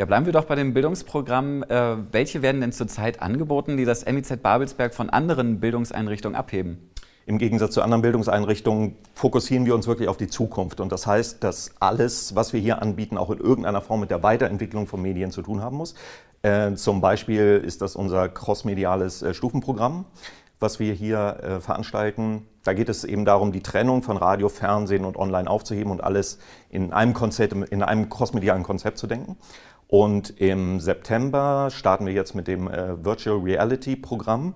Ja, bleiben wir doch bei dem Bildungsprogramm. Äh, welche werden denn zurzeit angeboten, die das MIZ Babelsberg von anderen Bildungseinrichtungen abheben? Im Gegensatz zu anderen Bildungseinrichtungen fokussieren wir uns wirklich auf die Zukunft. Und das heißt, dass alles, was wir hier anbieten, auch in irgendeiner Form mit der Weiterentwicklung von Medien zu tun haben muss. Äh, zum Beispiel ist das unser crossmediales äh, Stufenprogramm, was wir hier äh, veranstalten. Da geht es eben darum, die Trennung von Radio, Fernsehen und Online aufzuheben und alles in einem Konzept, in einem crossmedialen Konzept zu denken. Und im September starten wir jetzt mit dem äh, Virtual Reality Programm.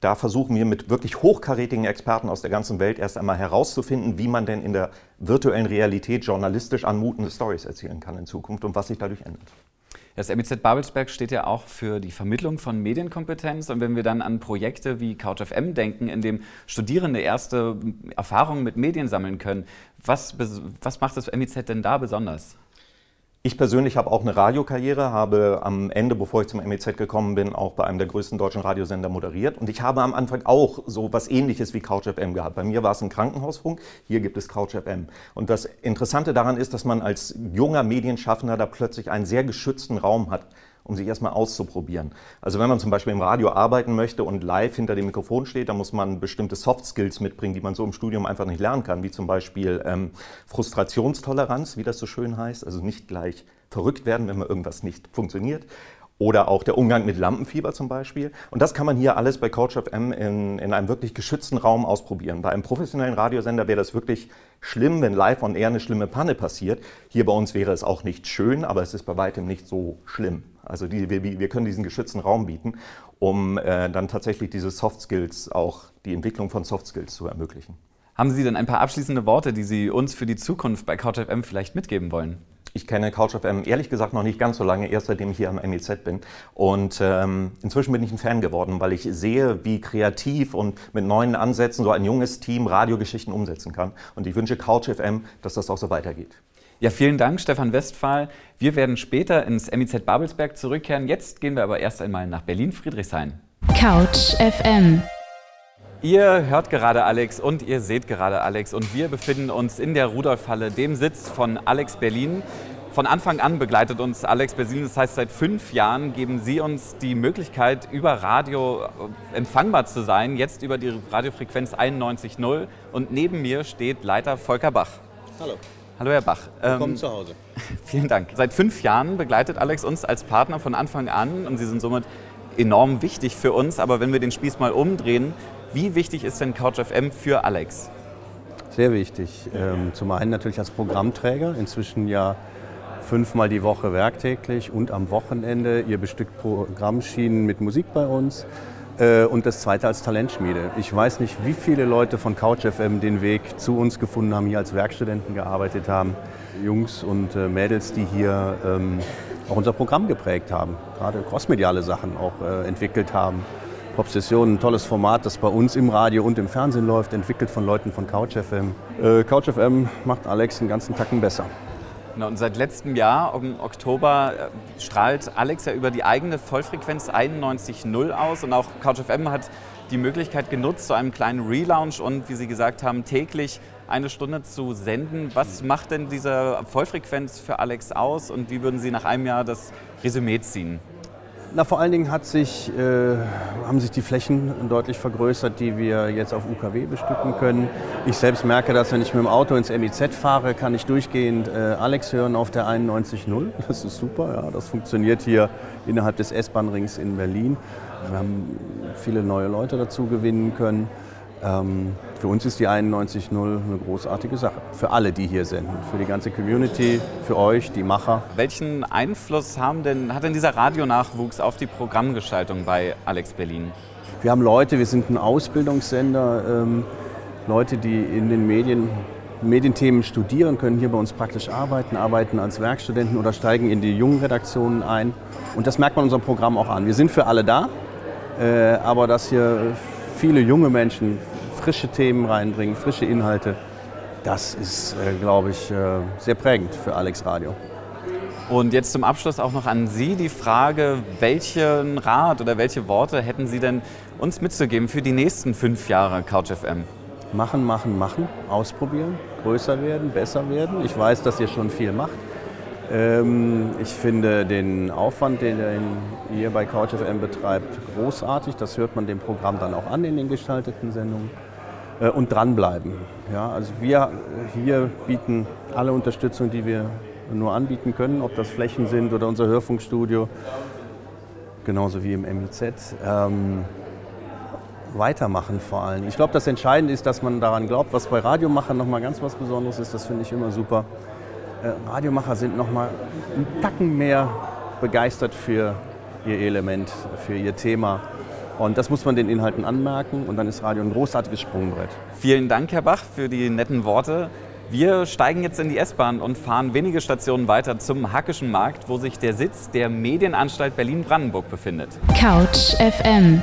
Da versuchen wir mit wirklich hochkarätigen Experten aus der ganzen Welt erst einmal herauszufinden, wie man denn in der virtuellen Realität journalistisch anmutende Stories erzählen kann in Zukunft und was sich dadurch ändert. Das MIZ Babelsberg steht ja auch für die Vermittlung von Medienkompetenz. Und wenn wir dann an Projekte wie CouchFM denken, in dem Studierende erste Erfahrungen mit Medien sammeln können, was, was macht das MIZ denn da besonders? Ich persönlich habe auch eine Radiokarriere, habe am Ende, bevor ich zum MEZ gekommen bin, auch bei einem der größten deutschen Radiosender moderiert. Und ich habe am Anfang auch so was ähnliches wie CouchFM gehabt. Bei mir war es ein Krankenhausfunk, hier gibt es CouchFM. Und das Interessante daran ist, dass man als junger Medienschaffender da plötzlich einen sehr geschützten Raum hat um sich erstmal auszuprobieren. Also wenn man zum Beispiel im Radio arbeiten möchte und live hinter dem Mikrofon steht, dann muss man bestimmte Soft Skills mitbringen, die man so im Studium einfach nicht lernen kann, wie zum Beispiel ähm, Frustrationstoleranz, wie das so schön heißt, also nicht gleich verrückt werden, wenn mal irgendwas nicht funktioniert. Oder auch der Umgang mit Lampenfieber zum Beispiel. Und das kann man hier alles bei Coach FM in, in einem wirklich geschützten Raum ausprobieren. Bei einem professionellen Radiosender wäre das wirklich schlimm, wenn live on air eine schlimme Panne passiert. Hier bei uns wäre es auch nicht schön, aber es ist bei weitem nicht so schlimm. Also die, wir, wir, können diesen geschützten Raum bieten, um äh, dann tatsächlich diese Soft Skills, auch die Entwicklung von Soft Skills zu ermöglichen. Haben Sie denn ein paar abschließende Worte, die Sie uns für die Zukunft bei CouchFM vielleicht mitgeben wollen? Ich kenne CouchFM ehrlich gesagt noch nicht ganz so lange, erst seitdem ich hier am MEZ bin. Und ähm, inzwischen bin ich ein Fan geworden, weil ich sehe, wie kreativ und mit neuen Ansätzen so ein junges Team Radiogeschichten umsetzen kann. Und ich wünsche CouchFM, dass das auch so weitergeht. Ja, vielen Dank, Stefan Westphal. Wir werden später ins MIZ Babelsberg zurückkehren. Jetzt gehen wir aber erst einmal nach Berlin-Friedrichshain. Couch FM. Ihr hört gerade Alex und ihr seht gerade Alex und wir befinden uns in der Rudolfhalle, dem Sitz von Alex Berlin. Von Anfang an begleitet uns Alex Berlin, das heißt seit fünf Jahren geben Sie uns die Möglichkeit, über Radio äh, empfangbar zu sein, jetzt über die Radiofrequenz 91.0 und neben mir steht Leiter Volker Bach. Hallo. Hallo Herr Bach. Willkommen ähm, zu Hause. Vielen Dank. Seit fünf Jahren begleitet Alex uns als Partner von Anfang an und Sie sind somit enorm wichtig für uns. Aber wenn wir den Spieß mal umdrehen, wie wichtig ist denn CouchFM für Alex? Sehr wichtig. Ähm, zum einen natürlich als Programmträger, inzwischen ja fünfmal die Woche werktäglich und am Wochenende. Ihr bestückt Programmschienen mit Musik bei uns. Äh, und das zweite als Talentschmiede. Ich weiß nicht, wie viele Leute von CouchFM den Weg zu uns gefunden haben, hier als Werkstudenten gearbeitet haben. Jungs und äh, Mädels, die hier ähm, auch unser Programm geprägt haben, gerade crossmediale Sachen auch äh, entwickelt haben. Popsession, ein tolles Format, das bei uns im Radio und im Fernsehen läuft, entwickelt von Leuten von CouchFM. Äh, CouchFM macht Alex einen ganzen Tacken besser. Genau, und seit letztem Jahr, im Oktober, äh, strahlt Alex ja über die eigene Vollfrequenz 91.0 aus und auch CouchFM hat die Möglichkeit genutzt, zu einem kleinen Relaunch und, wie Sie gesagt haben, täglich eine Stunde zu senden. Was macht denn diese Vollfrequenz für Alex aus und wie würden Sie nach einem Jahr das Resümee ziehen? Na, vor allen Dingen sich, äh, haben sich die Flächen deutlich vergrößert, die wir jetzt auf UKW bestücken können. Ich selbst merke das, wenn ich mit dem Auto ins MIZ fahre, kann ich durchgehend äh, Alex hören auf der 91.0. Das ist super, ja, das funktioniert hier innerhalb des S-Bahn-Rings in Berlin. Wir haben viele neue Leute dazu gewinnen können. Ähm, für uns ist die 91.0 eine großartige Sache. Für alle, die hier sind. Für die ganze Community, für euch, die Macher. Welchen Einfluss haben denn, hat denn dieser Radionachwuchs auf die Programmgestaltung bei Alex Berlin? Wir haben Leute, wir sind ein Ausbildungssender. Ähm, Leute, die in den Medien Medienthemen studieren, können hier bei uns praktisch arbeiten, arbeiten als Werkstudenten oder steigen in die jungen Redaktionen ein. Und das merkt man in unserem Programm auch an. Wir sind für alle da, äh, aber dass hier viele junge Menschen frische Themen reinbringen, frische Inhalte, das ist, äh, glaube ich, äh, sehr prägend für Alex Radio. Und jetzt zum Abschluss auch noch an Sie die Frage, welchen Rat oder welche Worte hätten Sie denn uns mitzugeben für die nächsten fünf Jahre Couch FM? Machen, machen, machen, ausprobieren, größer werden, besser werden. Ich weiß, dass ihr schon viel macht. Ähm, ich finde den Aufwand, den ihr bei CouchFM betreibt, großartig. Das hört man dem Programm dann auch an in den gestalteten Sendungen. Äh, und dranbleiben. Ja, also wir hier bieten alle Unterstützung, die wir nur anbieten können, ob das Flächen sind oder unser Hörfunkstudio, genauso wie im MIZ. Ähm, weitermachen vor allem. Ich glaube, das Entscheidende ist, dass man daran glaubt, was bei Radiomachern nochmal ganz was Besonderes ist. Das finde ich immer super. Äh, Radiomacher sind nochmal einen Tacken mehr begeistert für ihr Element, für ihr Thema. Und das muss man den Inhalten anmerken und dann ist Radio ein großartiges Sprungbrett. Vielen Dank, Herr Bach, für die netten Worte. Wir steigen jetzt in die S-Bahn und fahren wenige Stationen weiter zum Hackischen Markt, wo sich der Sitz der Medienanstalt Berlin-Brandenburg befindet. Couch FM.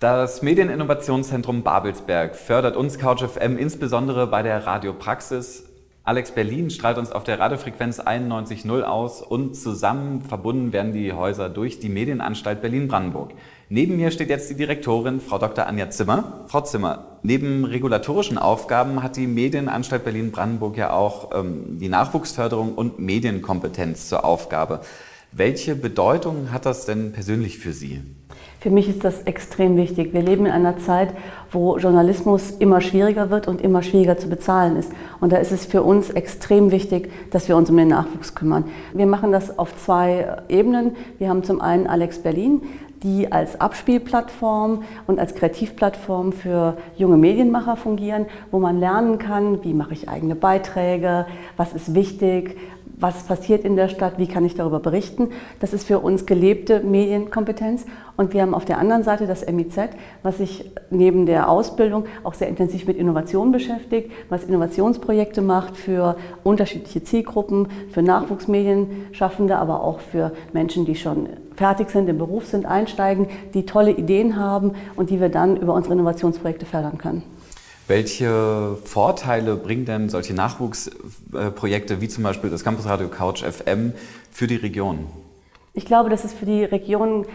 Das Medieninnovationszentrum Babelsberg fördert uns Couch FM insbesondere bei der Radiopraxis Alex Berlin strahlt uns auf der Radiofrequenz 91.0 aus und zusammen verbunden werden die Häuser durch die Medienanstalt Berlin-Brandenburg. Neben mir steht jetzt die Direktorin, Frau Dr. Anja Zimmer. Frau Zimmer, neben regulatorischen Aufgaben hat die Medienanstalt Berlin-Brandenburg ja auch ähm, die Nachwuchsförderung und Medienkompetenz zur Aufgabe. Welche Bedeutung hat das denn persönlich für Sie? Für mich ist das extrem wichtig. Wir leben in einer Zeit, wo Journalismus immer schwieriger wird und immer schwieriger zu bezahlen ist. Und da ist es für uns extrem wichtig, dass wir uns um den Nachwuchs kümmern. Wir machen das auf zwei Ebenen. Wir haben zum einen Alex Berlin, die als Abspielplattform und als Kreativplattform für junge Medienmacher fungieren, wo man lernen kann, wie mache ich eigene Beiträge, was ist wichtig, was passiert in der Stadt, wie kann ich darüber berichten. Das ist für uns gelebte Medienkompetenz. Und wir haben auf der anderen Seite das MIZ, was sich neben der Ausbildung auch sehr intensiv mit Innovation beschäftigt, was Innovationsprojekte macht für unterschiedliche Zielgruppen, für Nachwuchsmedienschaffende, aber auch für Menschen, die schon fertig sind, im Beruf sind, einsteigen, die tolle Ideen haben und die wir dann über unsere Innovationsprojekte fördern können. Welche Vorteile bringen denn solche Nachwuchsprojekte wie zum Beispiel das Campusradio Couch FM für die Region? Ich glaube, dass es für die Region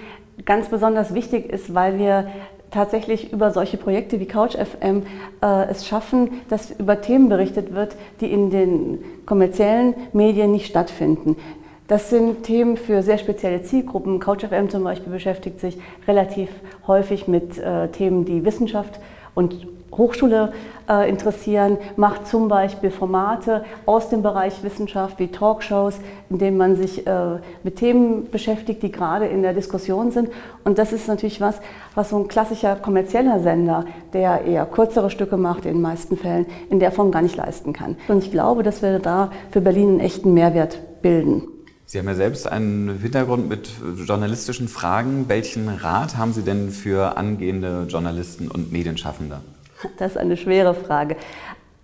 ganz besonders wichtig ist, weil wir tatsächlich über solche Projekte wie Couch FM äh, es schaffen, dass über Themen berichtet wird, die in den kommerziellen Medien nicht stattfinden. Das sind Themen für sehr spezielle Zielgruppen. Couch FM zum Beispiel beschäftigt sich relativ häufig mit äh, Themen, die Wissenschaft und Hochschule äh, interessieren, macht zum Beispiel Formate aus dem Bereich Wissenschaft wie Talkshows, in denen man sich äh, mit Themen beschäftigt, die gerade in der Diskussion sind. Und das ist natürlich was, was so ein klassischer kommerzieller Sender, der eher kürzere Stücke macht, in den meisten Fällen, in der Form gar nicht leisten kann. Und ich glaube, dass wir da für Berlin einen echten Mehrwert bilden. Sie haben ja selbst einen Hintergrund mit journalistischen Fragen. Welchen Rat haben Sie denn für angehende Journalisten und Medienschaffende? Das ist eine schwere Frage.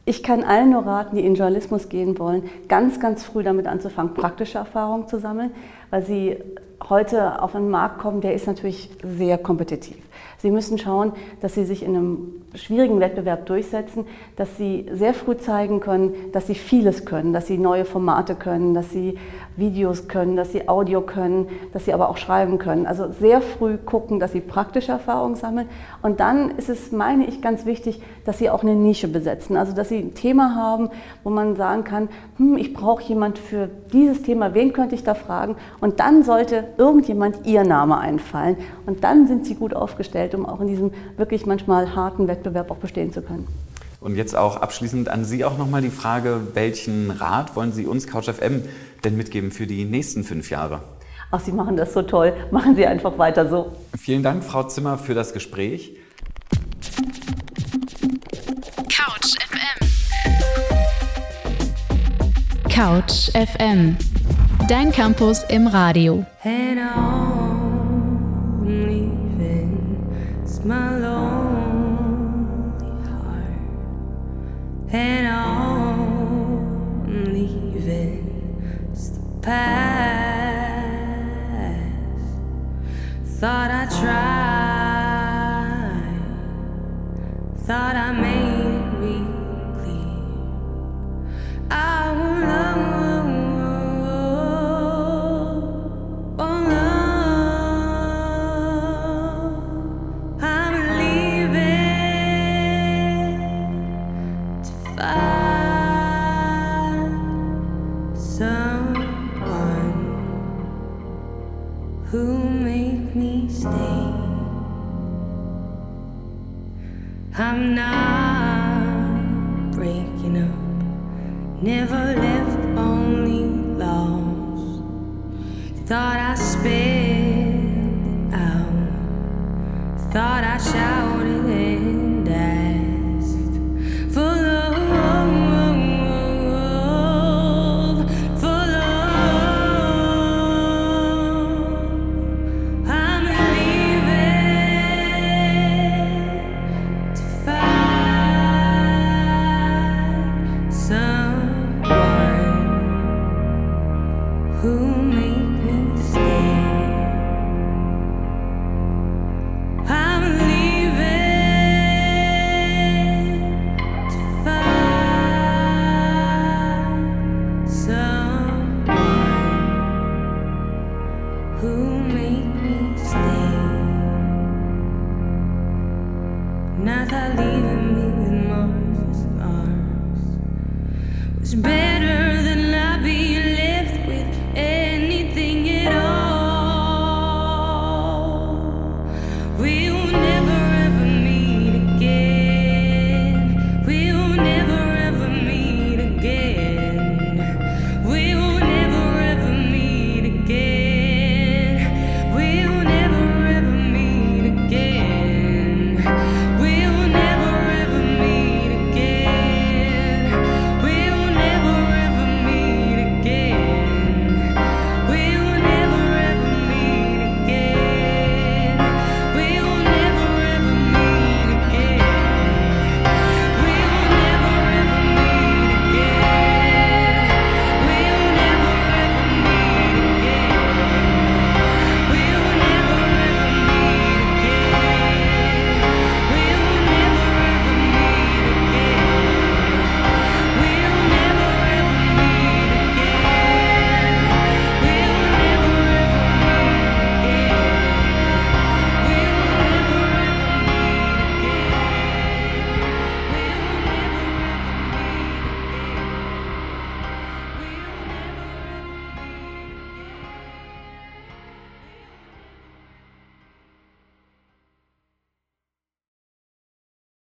Ich kann allen nur raten, die in Journalismus gehen wollen, ganz, ganz früh damit anzufangen, praktische Erfahrungen zu sammeln, weil sie heute auf einen Markt kommen, der ist natürlich sehr kompetitiv. Sie müssen schauen, dass sie sich in einem schwierigen Wettbewerb durchsetzen, dass sie sehr früh zeigen können, dass sie vieles können, dass sie neue Formate können, dass sie Videos können, dass sie Audio können, dass sie aber auch schreiben können. Also sehr früh gucken, dass sie praktische Erfahrungen sammeln. Und dann ist es, meine ich, ganz wichtig, dass sie auch eine Nische besetzen. Also dass sie ein Thema haben, wo man sagen kann, hm, ich brauche jemand für dieses Thema, wen könnte ich da fragen? Und dann sollte irgendjemand ihr Name einfallen. Und dann sind sie gut aufgestellt, um auch in diesem wirklich manchmal harten Wettbewerb auch bestehen zu können. Und jetzt auch abschließend an Sie auch nochmal die Frage, welchen Rat wollen Sie uns CouchFM denn mitgeben für die nächsten fünf Jahre? Ach, Sie machen das so toll. Machen Sie einfach weiter so. Vielen Dank, Frau Zimmer, für das Gespräch. Couch FM. Couch FM. Dein Campus im Radio. And past. Thought I tried. Thought I made me